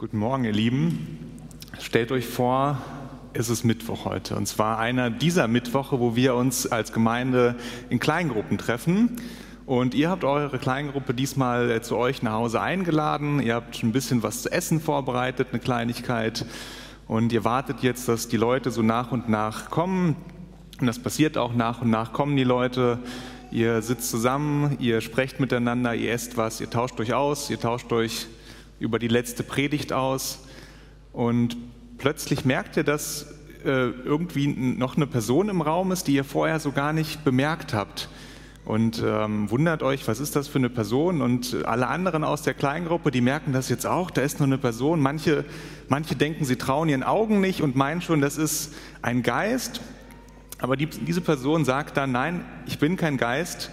Guten Morgen, ihr Lieben. Stellt euch vor, es ist Mittwoch heute. Und zwar einer dieser Mittwoche, wo wir uns als Gemeinde in Kleingruppen treffen. Und ihr habt eure Kleingruppe diesmal äh, zu euch nach Hause eingeladen. Ihr habt ein bisschen was zu essen vorbereitet, eine Kleinigkeit. Und ihr wartet jetzt, dass die Leute so nach und nach kommen. Und das passiert auch nach und nach kommen die Leute. Ihr sitzt zusammen, ihr sprecht miteinander, ihr esst was, ihr tauscht euch aus, ihr tauscht euch über die letzte Predigt aus und plötzlich merkt ihr, dass äh, irgendwie noch eine Person im Raum ist, die ihr vorher so gar nicht bemerkt habt. Und ähm, wundert euch, was ist das für eine Person? Und alle anderen aus der Kleingruppe, die merken das jetzt auch, da ist nur eine Person. Manche, manche denken, sie trauen ihren Augen nicht und meinen schon, das ist ein Geist. Aber die, diese Person sagt dann, nein, ich bin kein Geist,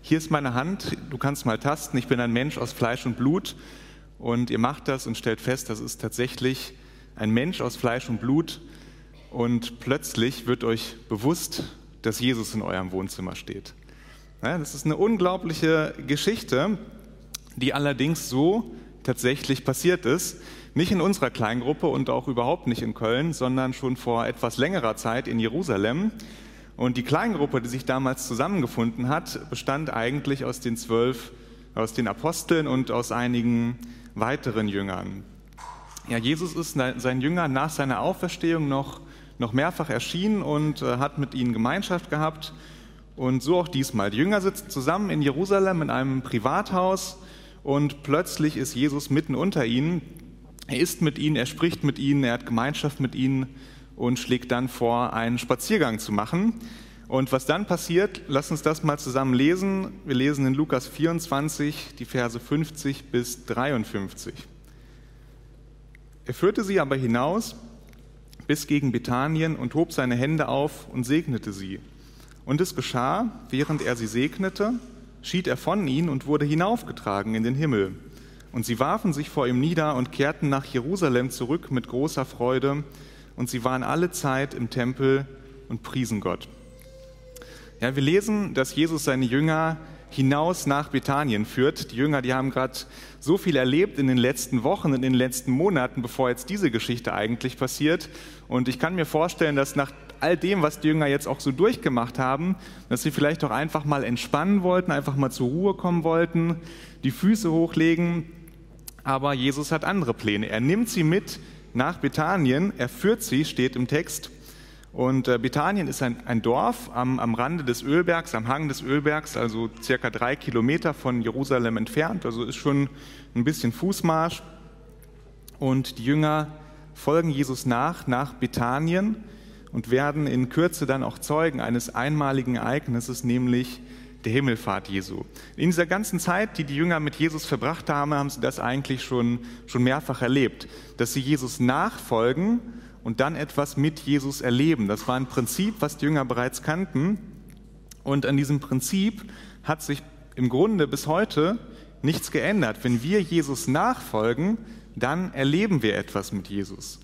hier ist meine Hand, du kannst mal tasten, ich bin ein Mensch aus Fleisch und Blut und ihr macht das und stellt fest, das ist tatsächlich ein Mensch aus Fleisch und Blut. Und plötzlich wird euch bewusst, dass Jesus in eurem Wohnzimmer steht. Das ist eine unglaubliche Geschichte, die allerdings so tatsächlich passiert ist. Nicht in unserer Kleingruppe und auch überhaupt nicht in Köln, sondern schon vor etwas längerer Zeit in Jerusalem. Und die Kleingruppe, die sich damals zusammengefunden hat, bestand eigentlich aus den zwölf, aus den Aposteln und aus einigen weiteren Jüngern. Ja, Jesus ist seinen Jüngern nach seiner Auferstehung noch, noch mehrfach erschienen und äh, hat mit ihnen Gemeinschaft gehabt. Und so auch diesmal. Die Jünger sitzen zusammen in Jerusalem in einem Privathaus und plötzlich ist Jesus mitten unter ihnen. Er ist mit ihnen, er spricht mit ihnen, er hat Gemeinschaft mit ihnen und schlägt dann vor, einen Spaziergang zu machen. Und was dann passiert, lass uns das mal zusammen lesen. Wir lesen in Lukas 24 die Verse 50 bis 53. Er führte sie aber hinaus bis gegen Bethanien und hob seine Hände auf und segnete sie. Und es geschah, während er sie segnete, schied er von ihnen und wurde hinaufgetragen in den Himmel. Und sie warfen sich vor ihm nieder und kehrten nach Jerusalem zurück mit großer Freude. Und sie waren alle Zeit im Tempel und priesen Gott. Ja, wir lesen, dass Jesus seine Jünger hinaus nach Bethanien führt. Die Jünger, die haben gerade so viel erlebt in den letzten Wochen, in den letzten Monaten, bevor jetzt diese Geschichte eigentlich passiert. Und ich kann mir vorstellen, dass nach all dem, was die Jünger jetzt auch so durchgemacht haben, dass sie vielleicht auch einfach mal entspannen wollten, einfach mal zur Ruhe kommen wollten, die Füße hochlegen. Aber Jesus hat andere Pläne. Er nimmt sie mit nach Bethanien, er führt sie, steht im Text, und äh, Bethanien ist ein, ein Dorf am, am, Rande des Ölbergs, am Hang des Ölbergs, also circa drei Kilometer von Jerusalem entfernt. Also ist schon ein bisschen Fußmarsch. Und die Jünger folgen Jesus nach, nach Bethanien und werden in Kürze dann auch Zeugen eines einmaligen Ereignisses, nämlich der Himmelfahrt Jesu. In dieser ganzen Zeit, die die Jünger mit Jesus verbracht haben, haben sie das eigentlich schon, schon mehrfach erlebt, dass sie Jesus nachfolgen und dann etwas mit Jesus erleben. Das war ein Prinzip, was die Jünger bereits kannten. Und an diesem Prinzip hat sich im Grunde bis heute nichts geändert. Wenn wir Jesus nachfolgen, dann erleben wir etwas mit Jesus.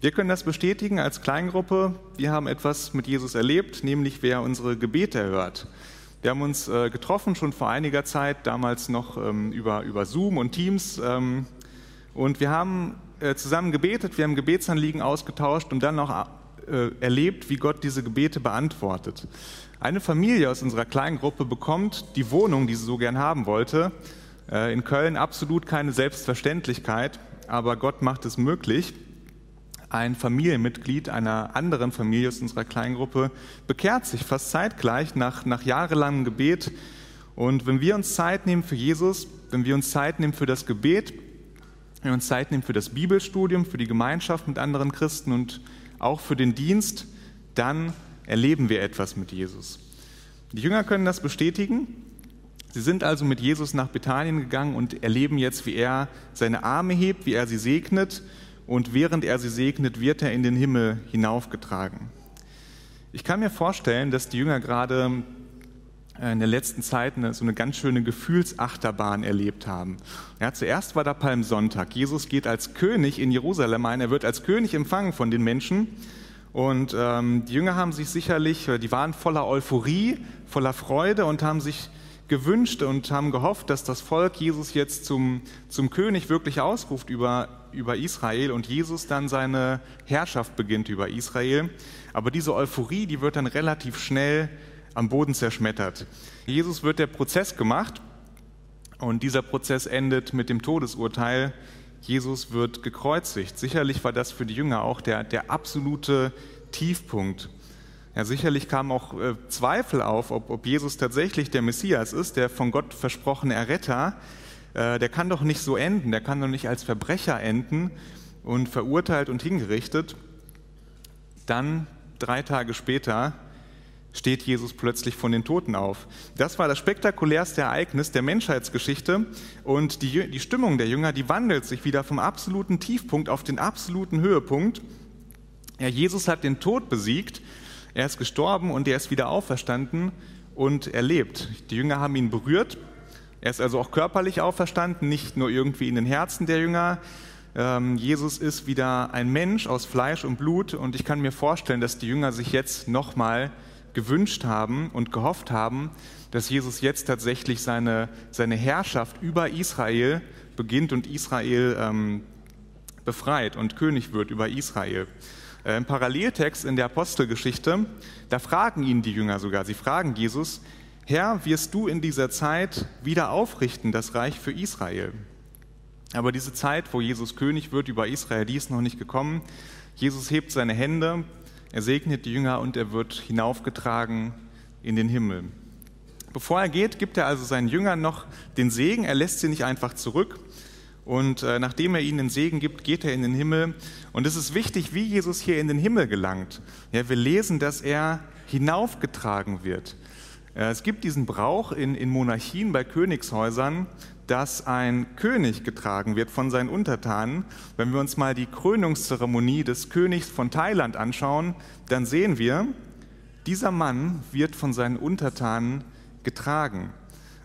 Wir können das bestätigen als Kleingruppe. Wir haben etwas mit Jesus erlebt, nämlich wer unsere Gebete hört. Wir haben uns äh, getroffen schon vor einiger Zeit, damals noch ähm, über, über Zoom und Teams. Ähm, und wir haben äh, zusammen gebetet, wir haben Gebetsanliegen ausgetauscht und dann noch äh, erlebt, wie Gott diese Gebete beantwortet. Eine Familie aus unserer kleinen Gruppe bekommt die Wohnung, die sie so gern haben wollte. Äh, in Köln absolut keine Selbstverständlichkeit, aber Gott macht es möglich. Ein Familienmitglied einer anderen Familie aus unserer Kleingruppe bekehrt sich fast zeitgleich nach, nach jahrelangem Gebet. Und wenn wir uns Zeit nehmen für Jesus, wenn wir uns Zeit nehmen für das Gebet, wenn wir uns Zeit nehmen für das Bibelstudium, für die Gemeinschaft mit anderen Christen und auch für den Dienst, dann erleben wir etwas mit Jesus. Die Jünger können das bestätigen. Sie sind also mit Jesus nach Bethanien gegangen und erleben jetzt, wie er seine Arme hebt, wie er sie segnet und während er sie segnet, wird er in den Himmel hinaufgetragen. Ich kann mir vorstellen, dass die Jünger gerade in der letzten Zeit eine, so eine ganz schöne Gefühlsachterbahn erlebt haben. Ja, zuerst war da Palmsonntag. Jesus geht als König in Jerusalem ein. Er wird als König empfangen von den Menschen. Und ähm, die Jünger haben sich sicherlich, äh, die waren voller Euphorie, voller Freude und haben sich gewünscht und haben gehofft, dass das Volk Jesus jetzt zum, zum König wirklich ausruft über, über Israel und Jesus dann seine Herrschaft beginnt über Israel. Aber diese Euphorie, die wird dann relativ schnell am Boden zerschmettert. Jesus wird der Prozess gemacht und dieser Prozess endet mit dem Todesurteil. Jesus wird gekreuzigt. Sicherlich war das für die Jünger auch der, der absolute Tiefpunkt. Ja, sicherlich kamen auch äh, Zweifel auf, ob, ob, Jesus tatsächlich der Messias ist, der von Gott versprochene Erretter. Äh, der kann doch nicht so enden, der kann doch nicht als Verbrecher enden und verurteilt und hingerichtet. Dann, drei Tage später, steht Jesus plötzlich von den Toten auf. Das war das spektakulärste Ereignis der Menschheitsgeschichte und die, die Stimmung der Jünger, die wandelt sich wieder vom absoluten Tiefpunkt auf den absoluten Höhepunkt. Ja, Jesus hat den Tod besiegt, er ist gestorben und er ist wieder auferstanden und er lebt. Die Jünger haben ihn berührt, er ist also auch körperlich auferstanden, nicht nur irgendwie in den Herzen der Jünger. Ähm, Jesus ist wieder ein Mensch aus Fleisch und Blut und ich kann mir vorstellen, dass die Jünger sich jetzt nochmal gewünscht haben und gehofft haben, dass Jesus jetzt tatsächlich seine, seine Herrschaft über Israel beginnt und Israel ähm, befreit und König wird über Israel. Äh, Im Paralleltext in der Apostelgeschichte, da fragen ihn die Jünger sogar, sie fragen Jesus, Herr, wirst du in dieser Zeit wieder aufrichten das Reich für Israel? Aber diese Zeit, wo Jesus König wird über Israel, die ist noch nicht gekommen. Jesus hebt seine Hände er segnet die Jünger und er wird hinaufgetragen in den Himmel. Bevor er geht, gibt er also seinen Jüngern noch den Segen. Er lässt sie nicht einfach zurück. Und äh, nachdem er ihnen den Segen gibt, geht er in den Himmel. Und es ist wichtig, wie Jesus hier in den Himmel gelangt. Ja, wir lesen, dass er hinaufgetragen wird. Äh, es gibt diesen Brauch in, in Monarchien bei Königshäusern, dass ein König getragen wird von seinen Untertanen. Wenn wir uns mal die Krönungszeremonie des Königs von Thailand anschauen, dann sehen wir, dieser Mann wird von seinen Untertanen getragen.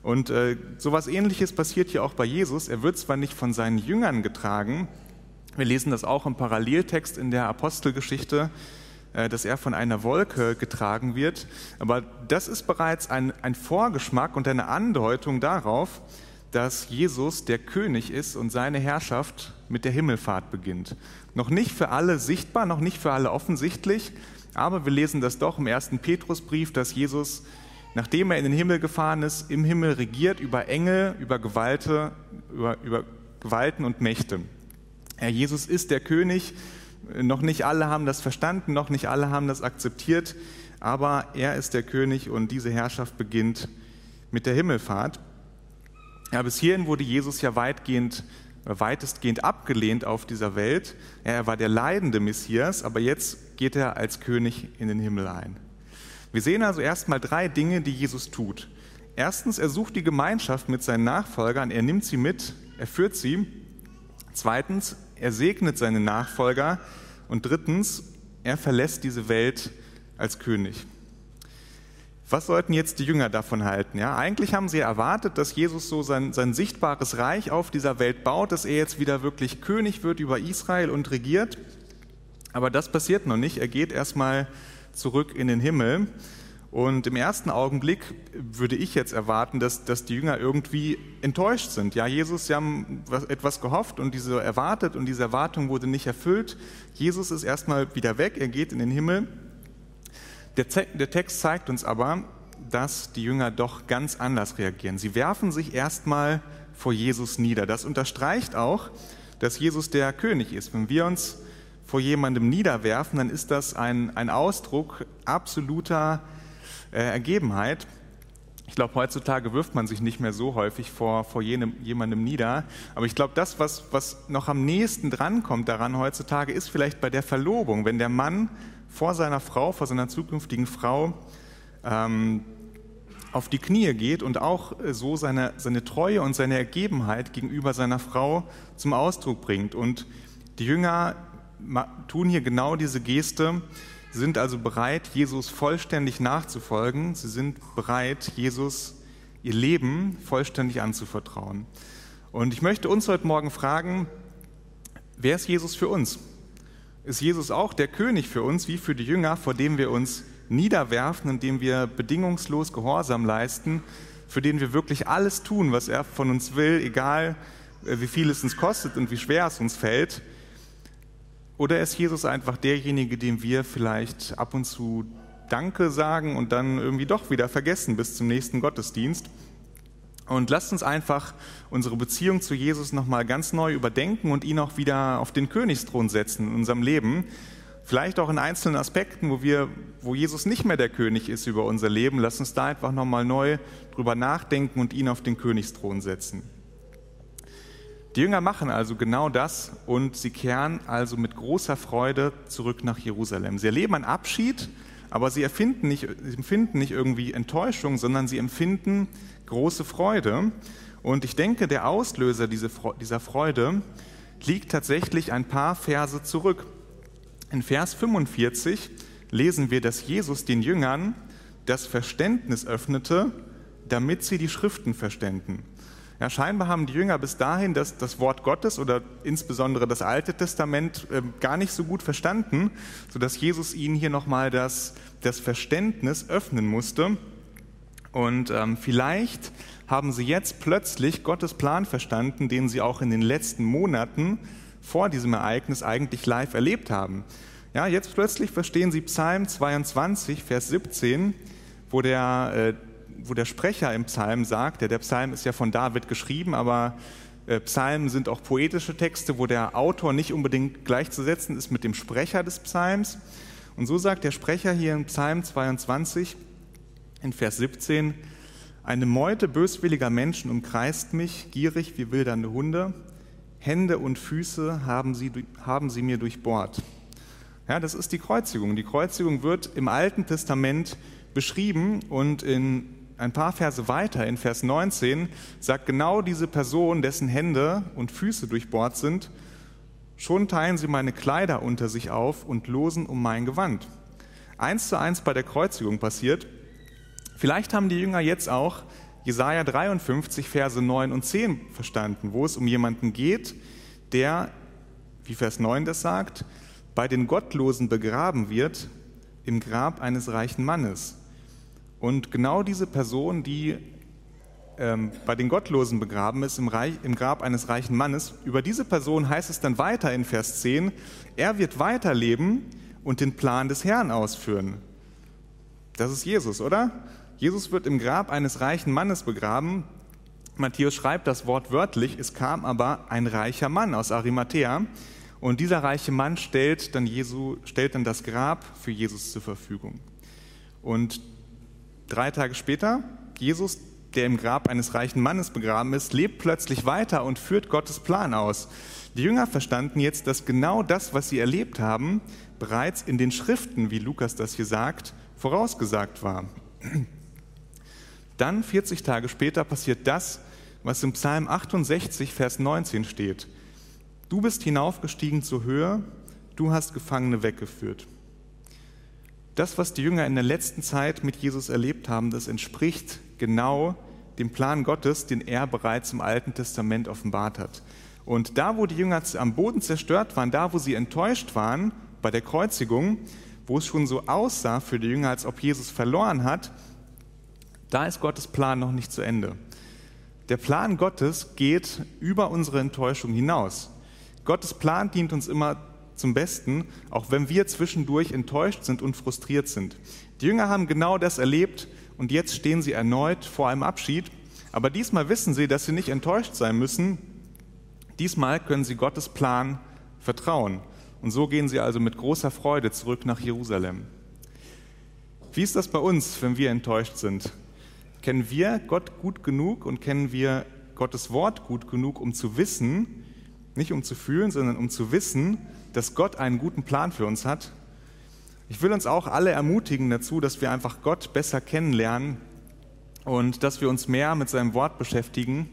Und äh, sowas ähnliches passiert hier auch bei Jesus. Er wird zwar nicht von seinen Jüngern getragen, wir lesen das auch im Paralleltext in der Apostelgeschichte, dass er von einer Wolke getragen wird, aber das ist bereits ein, ein Vorgeschmack und eine Andeutung darauf, dass Jesus der König ist und seine Herrschaft mit der Himmelfahrt beginnt. Noch nicht für alle sichtbar, noch nicht für alle offensichtlich, aber wir lesen das doch im ersten Petrusbrief, dass Jesus, nachdem er in den Himmel gefahren ist, im Himmel regiert über Engel, über, Gewalte, über, über Gewalten und Mächte. Ja, Jesus ist der König. Noch nicht alle haben das verstanden, noch nicht alle haben das akzeptiert, aber er ist der König und diese Herrschaft beginnt mit der Himmelfahrt. Ja, bis hierhin wurde Jesus ja weitgehend, weitestgehend abgelehnt auf dieser Welt. Er war der leidende Messias, aber jetzt geht er als König in den Himmel ein. Wir sehen also erstmal drei Dinge, die Jesus tut. Erstens, er sucht die Gemeinschaft mit seinen Nachfolgern, er nimmt sie mit, er führt sie. Zweitens, er segnet seine Nachfolger. Und drittens, er verlässt diese Welt als König. Was sollten jetzt die Jünger davon halten? Ja, eigentlich haben sie erwartet, dass Jesus so sein, sein sichtbares Reich auf dieser Welt baut, dass er jetzt wieder wirklich König wird über Israel und regiert. Aber das passiert noch nicht. Er geht erstmal zurück in den Himmel. Und im ersten Augenblick würde ich jetzt erwarten, dass, dass die Jünger irgendwie enttäuscht sind. Ja, Jesus, sie haben etwas gehofft und diese erwartet und diese Erwartung wurde nicht erfüllt. Jesus ist erstmal wieder weg, er geht in den Himmel. Der, der Text zeigt uns aber, dass die Jünger doch ganz anders reagieren. Sie werfen sich erstmal vor Jesus nieder. Das unterstreicht auch, dass Jesus der König ist. Wenn wir uns vor jemandem niederwerfen, dann ist das ein, ein Ausdruck absoluter äh, Ergebenheit. Ich glaube, heutzutage wirft man sich nicht mehr so häufig vor, vor jenem, jemandem nieder. Aber ich glaube, das, was, was noch am nächsten drankommt daran heutzutage, ist vielleicht bei der Verlobung, wenn der Mann vor seiner Frau, vor seiner zukünftigen Frau ähm, auf die Knie geht und auch äh, so seine, seine Treue und seine Ergebenheit gegenüber seiner Frau zum Ausdruck bringt. Und die Jünger tun hier genau diese Geste, sind also bereit, Jesus vollständig nachzufolgen. Sie sind bereit, Jesus ihr Leben vollständig anzuvertrauen. Und ich möchte uns heute Morgen fragen, wer ist Jesus für uns? ist Jesus auch der König für uns, wie für die Jünger, vor dem wir uns niederwerfen und dem wir bedingungslos Gehorsam leisten, für den wir wirklich alles tun, was er von uns will, egal äh, wie viel es uns kostet und wie schwer es uns fällt? Oder ist Jesus einfach derjenige, dem wir vielleicht ab und zu Danke sagen und dann irgendwie doch wieder vergessen bis zum nächsten Gottesdienst? Und lasst uns einfach unsere Beziehung zu Jesus nochmal ganz neu überdenken und ihn auch wieder auf den Königsthron setzen in unserem Leben. Vielleicht auch in einzelnen Aspekten, wo, wir, wo Jesus nicht mehr der König ist über unser Leben. Lasst uns da einfach nochmal neu drüber nachdenken und ihn auf den Königsthron setzen. Die Jünger machen also genau das und sie kehren also mit großer Freude zurück nach Jerusalem. Sie erleben einen Abschied, aber sie, nicht, empfinden nicht irgendwie Enttäuschung, sondern sie empfinden große Freude. Und ich denke, der Auslöser dieser Freude liegt tatsächlich ein paar Verse zurück. In Vers 45 lesen wir, dass Jesus den Jüngern das Verständnis öffnete, damit sie die Schriften verständen. Ja, scheinbar haben die Jünger bis dahin das, das Wort Gottes oder insbesondere das Alte Testament äh, gar nicht so gut verstanden, sodass Jesus ihnen hier nochmal das, das Verständnis öffnen musste. Und ähm, vielleicht haben sie jetzt plötzlich Gottes Plan verstanden, den sie auch in den letzten Monaten vor diesem Ereignis eigentlich live erlebt haben. Ja, jetzt plötzlich verstehen sie Psalm 22, Vers 17, wo der, äh, wo der Sprecher im Psalm sagt, der, der Psalm ist ja von David geschrieben, aber äh, Psalmen sind auch poetische Texte, wo der Autor nicht unbedingt gleichzusetzen ist mit dem Sprecher des Psalms. Und so sagt der Sprecher hier in Psalm 22 in Vers 17, eine Meute böswilliger Menschen umkreist mich, gierig wie wildernde Hunde. Hände und Füße haben sie, haben sie mir durchbohrt. Ja, das ist die Kreuzigung. Die Kreuzigung wird im Alten Testament beschrieben und in ein paar Verse weiter, in Vers 19, sagt genau diese Person, dessen Hände und Füße durchbohrt sind, schon teilen sie meine Kleider unter sich auf und losen um mein Gewand. Eins zu eins bei der Kreuzigung passiert. Vielleicht haben die Jünger jetzt auch Jesaja 53, Verse 9 und 10 verstanden, wo es um jemanden geht, der, wie Vers 9 das sagt, bei den Gottlosen begraben wird im Grab eines reichen Mannes. Und genau diese Person, die ähm, bei den Gottlosen begraben ist, im, Reich, im Grab eines reichen Mannes, über diese Person heißt es dann weiter in Vers 10, er wird weiterleben und den Plan des Herrn ausführen. Das ist Jesus, oder? Jesus wird im Grab eines reichen Mannes begraben. Matthäus schreibt das Wort wörtlich, es kam aber ein reicher Mann aus Arimathea. Und dieser reiche Mann stellt dann, Jesu, stellt dann das Grab für Jesus zur Verfügung. Und drei Tage später, Jesus, der im Grab eines reichen Mannes begraben ist, lebt plötzlich weiter und führt Gottes Plan aus. Die Jünger verstanden jetzt, dass genau das, was sie erlebt haben, bereits in den Schriften, wie Lukas das hier sagt, vorausgesagt war. Dann, 40 Tage später, passiert das, was im Psalm 68, Vers 19 steht. Du bist hinaufgestiegen zur Höhe, du hast Gefangene weggeführt. Das, was die Jünger in der letzten Zeit mit Jesus erlebt haben, das entspricht genau dem Plan Gottes, den er bereits im Alten Testament offenbart hat. Und da, wo die Jünger am Boden zerstört waren, da, wo sie enttäuscht waren bei der Kreuzigung, wo es schon so aussah für die Jünger, als ob Jesus verloren hat, da ist Gottes Plan noch nicht zu Ende. Der Plan Gottes geht über unsere Enttäuschung hinaus. Gottes Plan dient uns immer zum Besten, auch wenn wir zwischendurch enttäuscht sind und frustriert sind. Die Jünger haben genau das erlebt und jetzt stehen sie erneut vor einem Abschied. Aber diesmal wissen sie, dass sie nicht enttäuscht sein müssen. Diesmal können sie Gottes Plan vertrauen. Und so gehen sie also mit großer Freude zurück nach Jerusalem. Wie ist das bei uns, wenn wir enttäuscht sind? kennen wir Gott gut genug und kennen wir Gottes Wort gut genug, um zu wissen, nicht um zu fühlen, sondern um zu wissen, dass Gott einen guten Plan für uns hat. Ich will uns auch alle ermutigen dazu, dass wir einfach Gott besser kennenlernen und dass wir uns mehr mit seinem Wort beschäftigen.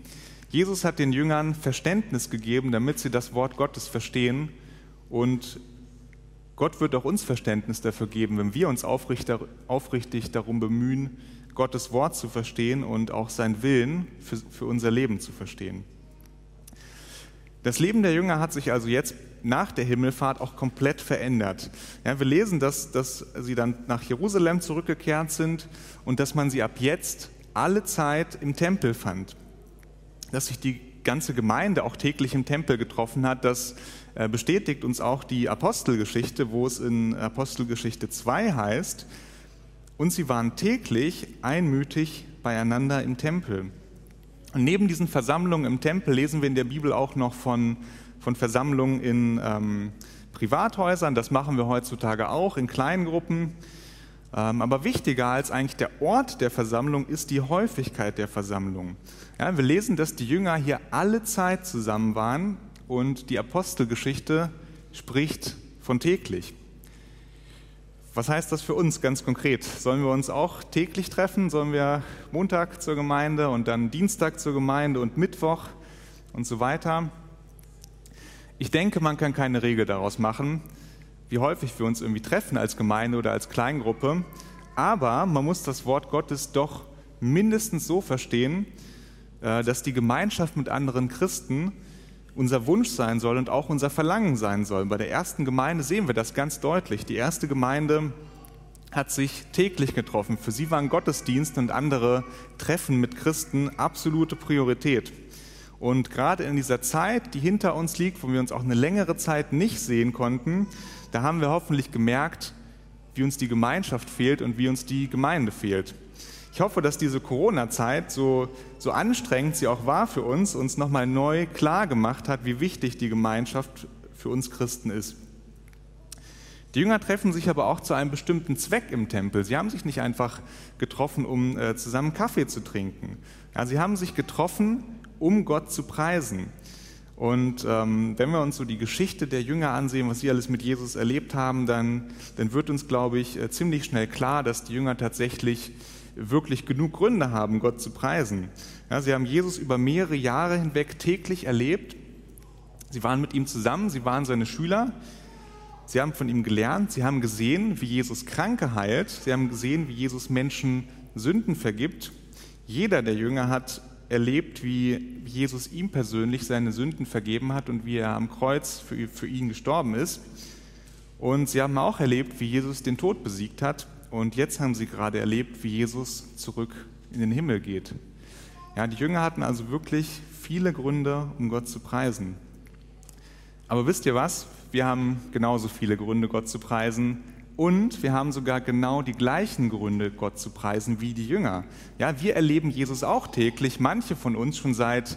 Jesus hat den Jüngern Verständnis gegeben, damit sie das Wort Gottes verstehen und Gott wird auch uns Verständnis dafür geben, wenn wir uns aufrichtig darum bemühen, Gottes Wort zu verstehen und auch seinen Willen für, unser Leben zu verstehen. Das Leben der Jünger hat sich also jetzt nach der Himmelfahrt auch komplett verändert. Ja, wir lesen, dass, dass sie dann nach Jerusalem zurückgekehrt sind und dass man sie ab jetzt alle Zeit im Tempel fand. Dass sich die ganze Gemeinde auch täglich im Tempel getroffen hat. Das äh, bestätigt uns auch die Apostelgeschichte, wo es in Apostelgeschichte 2 heißt, und sie waren täglich einmütig beieinander im Tempel. Und neben diesen Versammlungen im Tempel lesen wir in der Bibel auch noch von, von Versammlungen in ähm, Privathäusern. Das machen wir heutzutage auch in kleinen Gruppen. Ähm, aber wichtiger als eigentlich der Ort der Versammlung ist die Häufigkeit der Versammlung. Ja, wir lesen, dass die Jünger hier alle Zeit zusammen waren und die Apostelgeschichte spricht von täglich. Was heißt das für uns ganz konkret? Sollen wir uns auch täglich treffen? Sollen wir Montag zur Gemeinde und dann Dienstag zur Gemeinde und Mittwoch und so weiter? Ich denke, man kann keine Regel daraus machen, wie häufig wir uns irgendwie treffen als Gemeinde oder als Kleingruppe. Aber man muss das Wort Gottes doch mindestens so verstehen, äh, dass die Gemeinschaft mit anderen Christen unser Wunsch sein soll und auch unser Verlangen sein soll. Bei der ersten Gemeinde sehen wir das ganz deutlich. Die erste Gemeinde hat sich täglich getroffen. Für sie waren Gottesdienst und andere Treffen mit Christen absolute Priorität. Und gerade in dieser Zeit, die hinter uns liegt, wo wir uns auch eine längere Zeit nicht sehen konnten, da haben wir hoffentlich gemerkt, wie uns die Gemeinschaft fehlt und wie uns die Gemeinde fehlt. Ich hoffe, dass diese Corona-Zeit, so, so anstrengend sie auch war für uns, uns nochmal neu klar gemacht hat, wie wichtig die Gemeinschaft für uns Christen ist. Die Jünger treffen sich aber auch zu einem bestimmten Zweck im Tempel. Sie haben sich nicht einfach getroffen, um äh, zusammen Kaffee zu trinken. Ja, sie haben sich getroffen, um Gott zu preisen. Und ähm, wenn wir uns so die Geschichte der Jünger ansehen, was sie alles mit Jesus erlebt haben, dann, dann wird uns, glaube ich, äh, ziemlich schnell klar, dass die Jünger tatsächlich wirklich genug Gründe haben, Gott zu preisen. Ja, sie haben Jesus über mehrere Jahre hinweg täglich erlebt. Sie waren mit ihm zusammen, sie waren seine Schüler. Sie haben von ihm gelernt, sie haben gesehen, wie Jesus Kranke heilt, sie haben gesehen, wie Jesus Menschen Sünden vergibt. Jeder der Jünger hat erlebt, wie Jesus ihm persönlich seine Sünden vergeben hat und wie er am Kreuz für, für ihn gestorben ist. Und sie haben auch erlebt, wie Jesus den Tod besiegt hat und jetzt haben sie gerade erlebt, wie Jesus zurück in den Himmel geht. Ja, die Jünger hatten also wirklich viele Gründe, um Gott zu preisen. Aber wisst ihr was? Wir haben genauso viele Gründe, Gott zu preisen. Und wir haben sogar genau die gleichen Gründe, Gott zu preisen, wie die Jünger. Ja, wir erleben Jesus auch täglich, manche von uns schon seit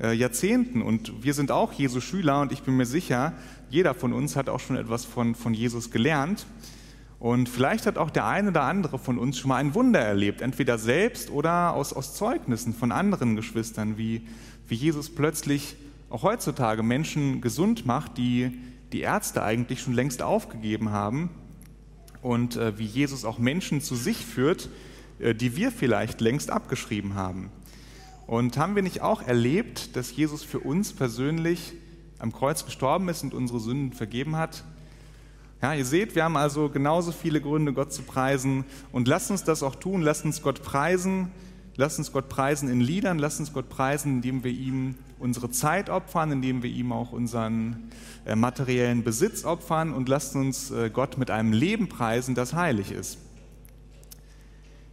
äh, Jahrzehnten. Und wir sind auch Jesu Schüler und ich bin mir sicher, jeder von uns hat auch schon etwas von, von Jesus gelernt. Und vielleicht hat auch der eine oder andere von uns schon mal ein Wunder erlebt, entweder selbst oder aus, aus Zeugnissen von anderen Geschwistern, wie, wie Jesus plötzlich auch heutzutage Menschen gesund macht, die die Ärzte eigentlich schon längst aufgegeben haben. Und äh, wie Jesus auch Menschen zu sich führt, äh, die wir vielleicht längst abgeschrieben haben. Und haben wir nicht auch erlebt, dass Jesus für uns persönlich am Kreuz gestorben ist und unsere Sünden vergeben hat? Ja, ihr seht, wir haben also genauso viele Gründe, Gott zu preisen. Und lasst uns das auch tun. Lasst uns Gott preisen. Lasst uns Gott preisen in Liedern. Lasst uns Gott preisen, indem wir ihm unsere Zeit opfern, indem wir ihm auch unseren äh, materiellen Besitz opfern. Und lasst uns äh, Gott mit einem Leben preisen, das heilig ist.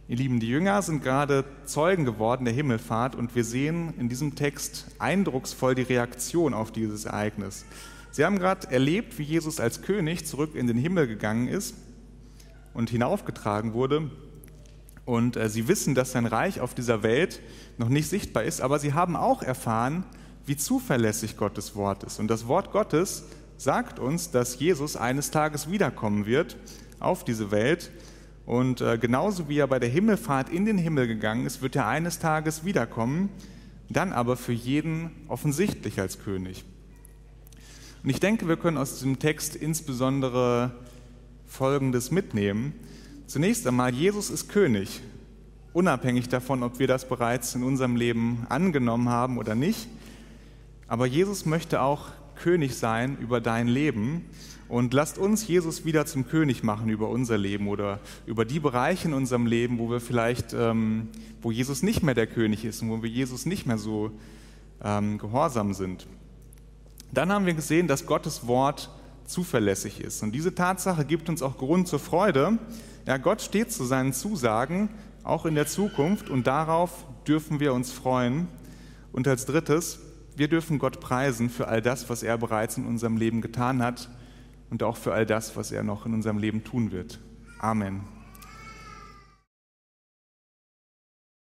Ihr Lieben, die Jünger sind gerade Zeugen geworden der Himmelfahrt und wir sehen in diesem Text eindrucksvoll die Reaktion auf dieses Ereignis. Sie haben gerade erlebt, wie Jesus als König zurück in den Himmel gegangen ist und hinaufgetragen wurde. Und äh, sie wissen, dass sein Reich auf dieser Welt noch nicht sichtbar ist, aber sie haben auch erfahren, wie zuverlässig Gottes Wort ist. Und das Wort Gottes sagt uns, dass Jesus eines Tages wiederkommen wird auf diese Welt. Und äh, genauso wie er bei der Himmelfahrt in den Himmel gegangen ist, wird er eines Tages wiederkommen, dann aber für jeden offensichtlich als König. Und ich denke, wir können aus diesem Text insbesondere Folgendes mitnehmen. Zunächst einmal, Jesus ist König, unabhängig davon, ob wir das bereits in unserem Leben angenommen haben oder nicht. Aber Jesus möchte auch König sein über dein Leben. Und lasst uns Jesus wieder zum König machen über unser Leben oder über die Bereiche in unserem Leben, wo wir vielleicht, ähm, wo Jesus nicht mehr der König ist und wo wir Jesus nicht mehr so ähm, gehorsam sind. Dann haben wir gesehen, dass Gottes Wort zuverlässig ist. Und diese Tatsache gibt uns auch Grund zur Freude. Ja, Gott steht zu seinen Zusagen, auch in der Zukunft, und darauf dürfen wir uns freuen. Und als drittes, wir dürfen Gott preisen für all das, was er bereits in unserem Leben getan hat und auch für all das, was er noch in unserem Leben tun wird. Amen.